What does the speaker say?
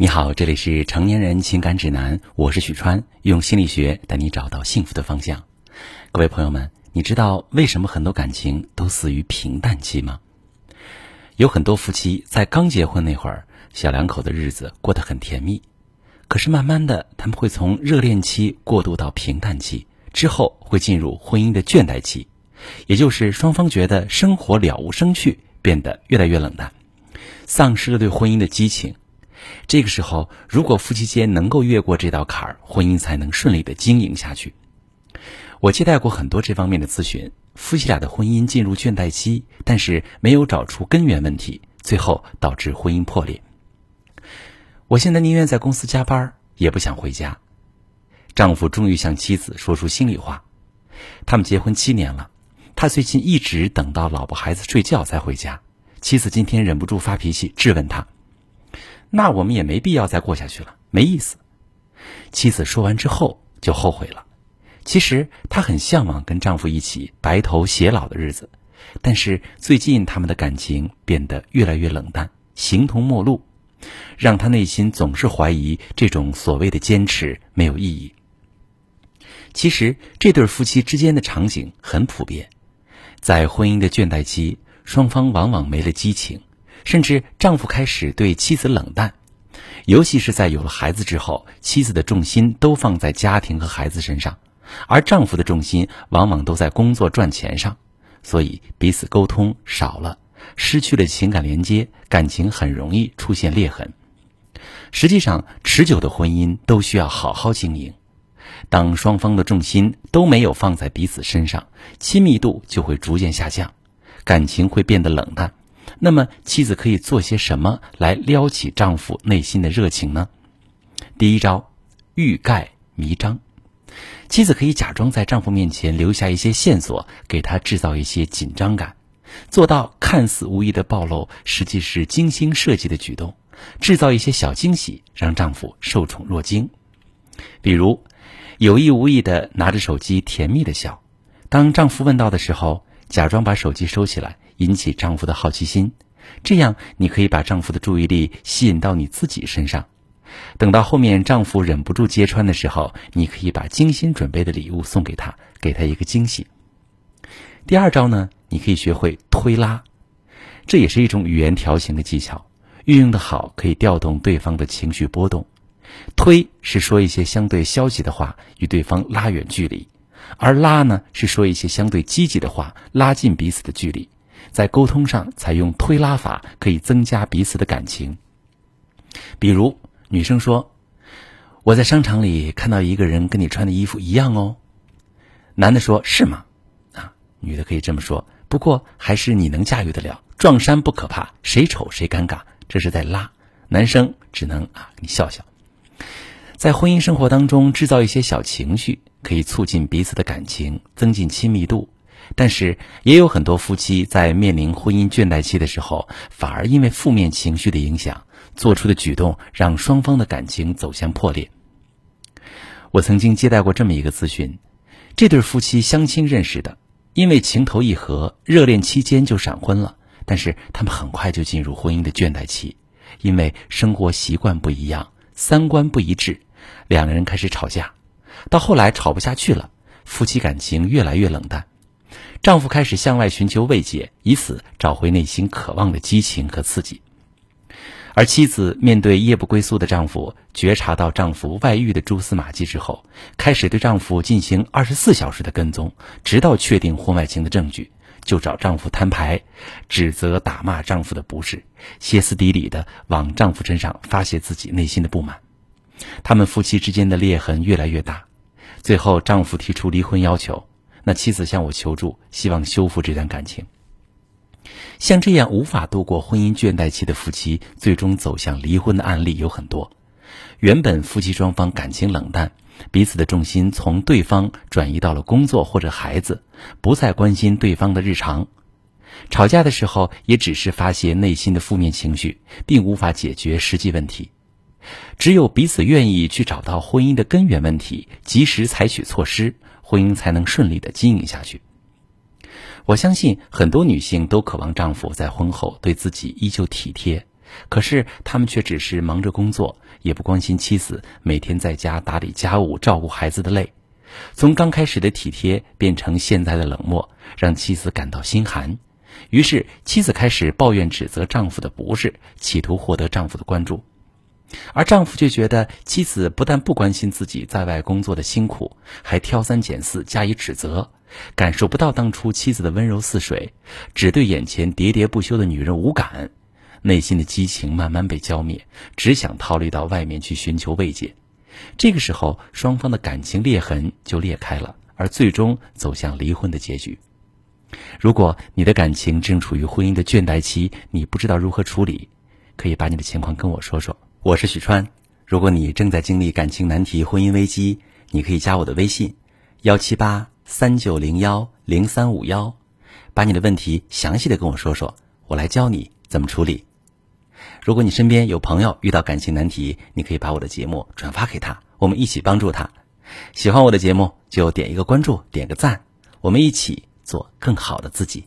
你好，这里是成年人情感指南，我是许川，用心理学带你找到幸福的方向。各位朋友们，你知道为什么很多感情都死于平淡期吗？有很多夫妻在刚结婚那会儿，小两口的日子过得很甜蜜，可是慢慢的，他们会从热恋期过渡到平淡期，之后会进入婚姻的倦怠期，也就是双方觉得生活了无生趣，变得越来越冷淡，丧失了对婚姻的激情。这个时候，如果夫妻间能够越过这道坎儿，婚姻才能顺利的经营下去。我接待过很多这方面的咨询，夫妻俩的婚姻进入倦怠期，但是没有找出根源问题，最后导致婚姻破裂。我现在宁愿在公司加班，也不想回家。丈夫终于向妻子说出心里话。他们结婚七年了，他最近一直等到老婆孩子睡觉才回家。妻子今天忍不住发脾气，质问他。那我们也没必要再过下去了，没意思。妻子说完之后就后悔了。其实她很向往跟丈夫一起白头偕老的日子，但是最近他们的感情变得越来越冷淡，形同陌路，让她内心总是怀疑这种所谓的坚持没有意义。其实这对夫妻之间的场景很普遍，在婚姻的倦怠期，双方往往没了激情。甚至丈夫开始对妻子冷淡，尤其是在有了孩子之后，妻子的重心都放在家庭和孩子身上，而丈夫的重心往往都在工作赚钱上，所以彼此沟通少了，失去了情感连接，感情很容易出现裂痕。实际上，持久的婚姻都需要好好经营。当双方的重心都没有放在彼此身上，亲密度就会逐渐下降，感情会变得冷淡。那么，妻子可以做些什么来撩起丈夫内心的热情呢？第一招，欲盖弥彰。妻子可以假装在丈夫面前留下一些线索，给他制造一些紧张感，做到看似无意的暴露，实际是精心设计的举动，制造一些小惊喜，让丈夫受宠若惊。比如，有意无意的拿着手机甜蜜的笑，当丈夫问到的时候，假装把手机收起来。引起丈夫的好奇心，这样你可以把丈夫的注意力吸引到你自己身上。等到后面丈夫忍不住揭穿的时候，你可以把精心准备的礼物送给他，给他一个惊喜。第二招呢，你可以学会推拉，这也是一种语言调情的技巧，运用的好可以调动对方的情绪波动。推是说一些相对消极的话，与对方拉远距离；而拉呢，是说一些相对积极的话，拉近彼此的距离。在沟通上采用推拉法，可以增加彼此的感情。比如，女生说：“我在商场里看到一个人跟你穿的衣服一样哦。”男的说：“是吗？”啊，女的可以这么说。不过还是你能驾驭得了，撞衫不可怕，谁丑谁尴尬，这是在拉。男生只能啊，你笑笑。在婚姻生活当中制造一些小情绪，可以促进彼此的感情，增进亲密度。但是也有很多夫妻在面临婚姻倦怠期的时候，反而因为负面情绪的影响，做出的举动让双方的感情走向破裂。我曾经接待过这么一个咨询，这对夫妻相亲认识的，因为情投意合，热恋期间就闪婚了。但是他们很快就进入婚姻的倦怠期，因为生活习惯不一样，三观不一致，两个人开始吵架，到后来吵不下去了，夫妻感情越来越冷淡。丈夫开始向外寻求慰藉，以此找回内心渴望的激情和刺激。而妻子面对夜不归宿的丈夫，觉察到丈夫外遇的蛛丝马迹之后，开始对丈夫进行二十四小时的跟踪，直到确定婚外情的证据，就找丈夫摊牌，指责打骂丈夫的不是，歇斯底里的往丈夫身上发泄自己内心的不满。他们夫妻之间的裂痕越来越大，最后丈夫提出离婚要求。那妻子向我求助，希望修复这段感情。像这样无法度过婚姻倦怠期的夫妻，最终走向离婚的案例有很多。原本夫妻双方感情冷淡，彼此的重心从对方转移到了工作或者孩子，不再关心对方的日常。吵架的时候也只是发泄内心的负面情绪，并无法解决实际问题。只有彼此愿意去找到婚姻的根源问题，及时采取措施。婚姻才能顺利的经营下去。我相信很多女性都渴望丈夫在婚后对自己依旧体贴，可是他们却只是忙着工作，也不关心妻子每天在家打理家务、照顾孩子的累。从刚开始的体贴变成现在的冷漠，让妻子感到心寒。于是，妻子开始抱怨、指责丈夫的不是，企图获得丈夫的关注。而丈夫却觉得妻子不但不关心自己在外工作的辛苦，还挑三拣四加以指责，感受不到当初妻子的温柔似水，只对眼前喋喋不休的女人无感，内心的激情慢慢被浇灭，只想逃离到外面去寻求慰藉。这个时候，双方的感情裂痕就裂开了，而最终走向离婚的结局。如果你的感情正处于婚姻的倦怠期，你不知道如何处理，可以把你的情况跟我说说。我是许川，如果你正在经历感情难题、婚姻危机，你可以加我的微信：幺七八三九零幺零三五幺，把你的问题详细的跟我说说，我来教你怎么处理。如果你身边有朋友遇到感情难题，你可以把我的节目转发给他，我们一起帮助他。喜欢我的节目就点一个关注，点个赞，我们一起做更好的自己。